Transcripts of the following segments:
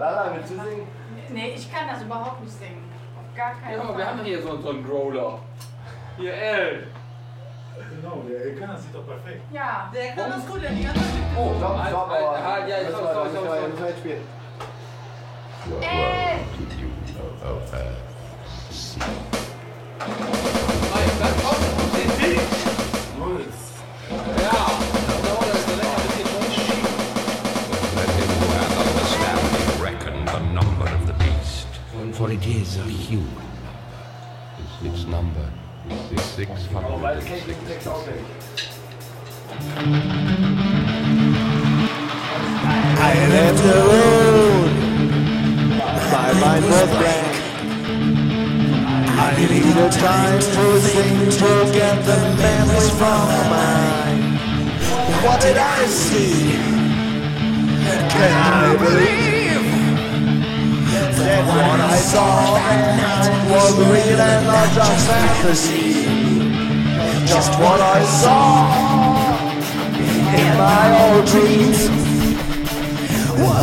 Lala, willst du singen? Nee, ich kann das überhaupt nicht singen. Auf gar keinen Ja, Fall. wir haben hier so, so einen Growler. Hier, L. Genau, der Elkanner sieht doch perfekt. Ja. Der kann das gut, der die ganze Zeit. Oh, Stopp, halt, stopp, halt, aber. halt, ja, stopp, stopp, stopp, stopp. müssen wir jetzt spielen. Ey! Nein, dann kommt den Ding. Ja, For it is a human. Its number is six Oh, weil das hundred kenn ich den Text auswendig. I left the road. My mind was blank. I needed time to think to get the memories from my mind. What did I see? Can I believe that what I saw that night was real and not just fantasy? Just what I saw in my old dreams.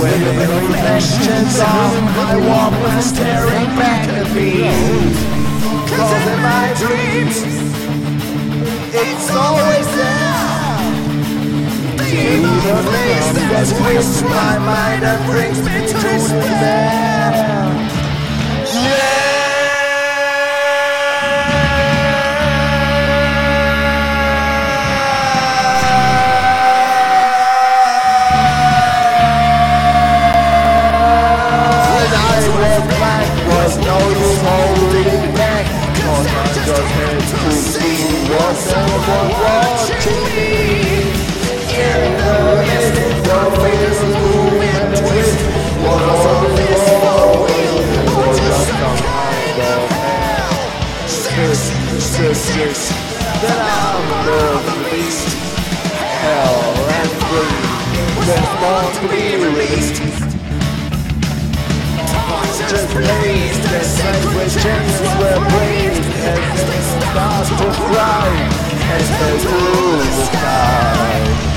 With the reflections of my Walkman staring back at me Cause in my dreams It's always there The face that twists my mind and brings me to despair I was no holding back. Just had to see what someone watching me In the midst of this moving and twist Was all this for just some kind of hell Sis, sis, sis That I'm the beast Hell and be released start to the sky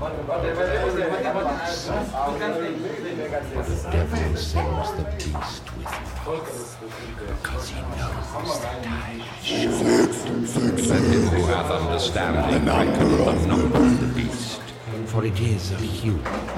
warte, warte, warte, warte, warte. Du kannst nicht. Devil sends the beast with because he knows the time is short. Let him who hath understanding reckon the number of the beast. For it is a human.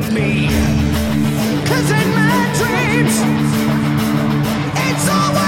Me? Cause in my dreams, it's always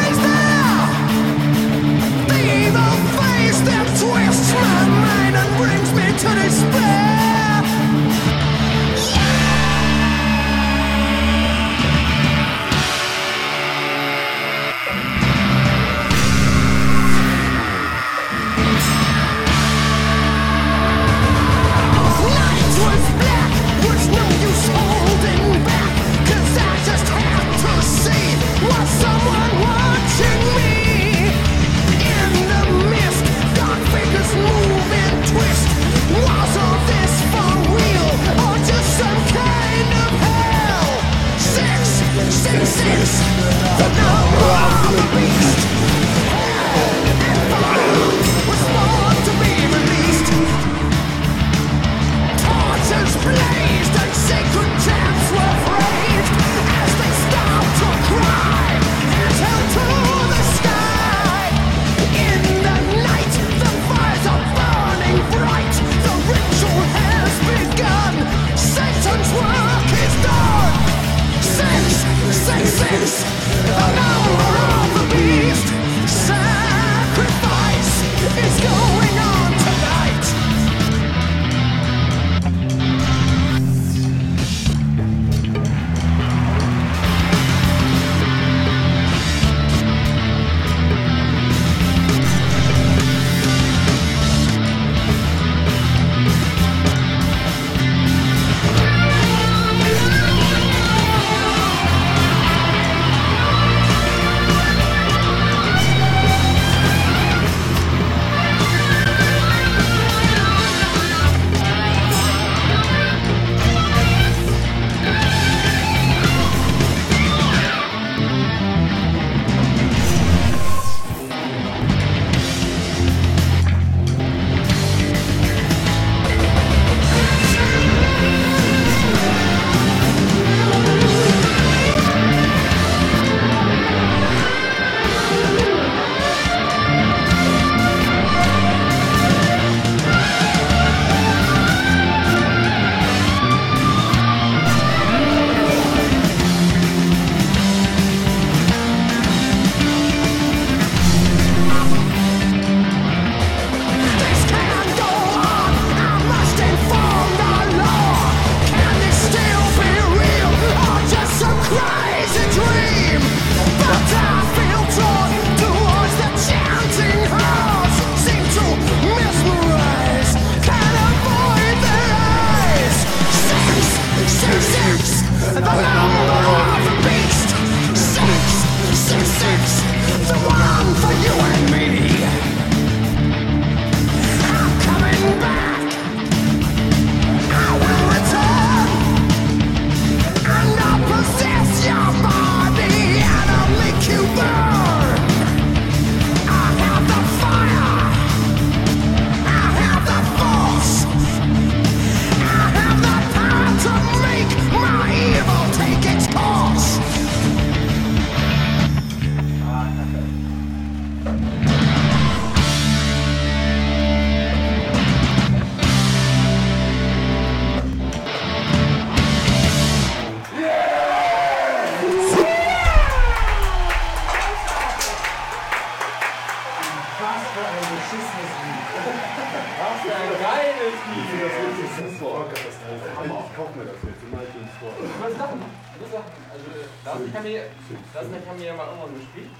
haben wir ja mal irgendwann gespielt.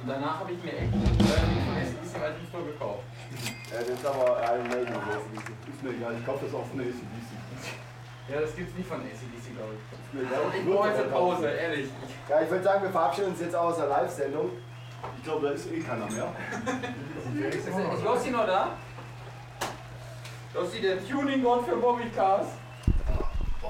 Und danach habe ich mir echt äh, mal die Store gekauft. Ja, das ist aber Iron Maiden. Ist mir egal. Ich kauf das auch von der ACDC. Ja, das gibt's nicht von ACDC, glaube ich. Ist mir Also, egal. ich brauche jetzt eine Pause, ehrlich. Ja, ich würde sagen, wir verabschieden uns jetzt aus der Live-Sendung. Ich glaube, da ist eh keiner mehr. Ist, Lossi noch da? Lossi, der Tuning-Gott für Bobbycars.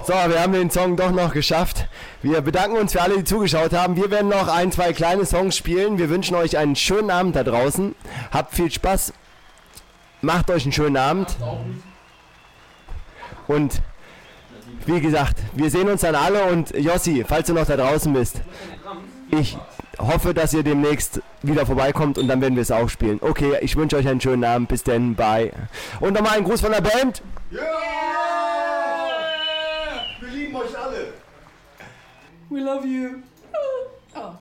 So, wir haben den Song doch noch geschafft. Wir bedanken uns für alle, die zugeschaut haben. Wir werden noch ein, zwei kleine Songs spielen. Wir wünschen euch einen schönen Abend da draußen. Habt viel Spaß. Macht euch einen schönen Abend. Und wie gesagt, wir sehen uns dann alle und Jossi, falls du noch da draußen bist, ich hoffe, dass ihr demnächst wieder vorbeikommt und dann werden wir es auch spielen. Okay, ich wünsche euch einen schönen Abend. Bis denn, bye. Und nochmal ein Gruß von der Band. Ja! We love you. Oh.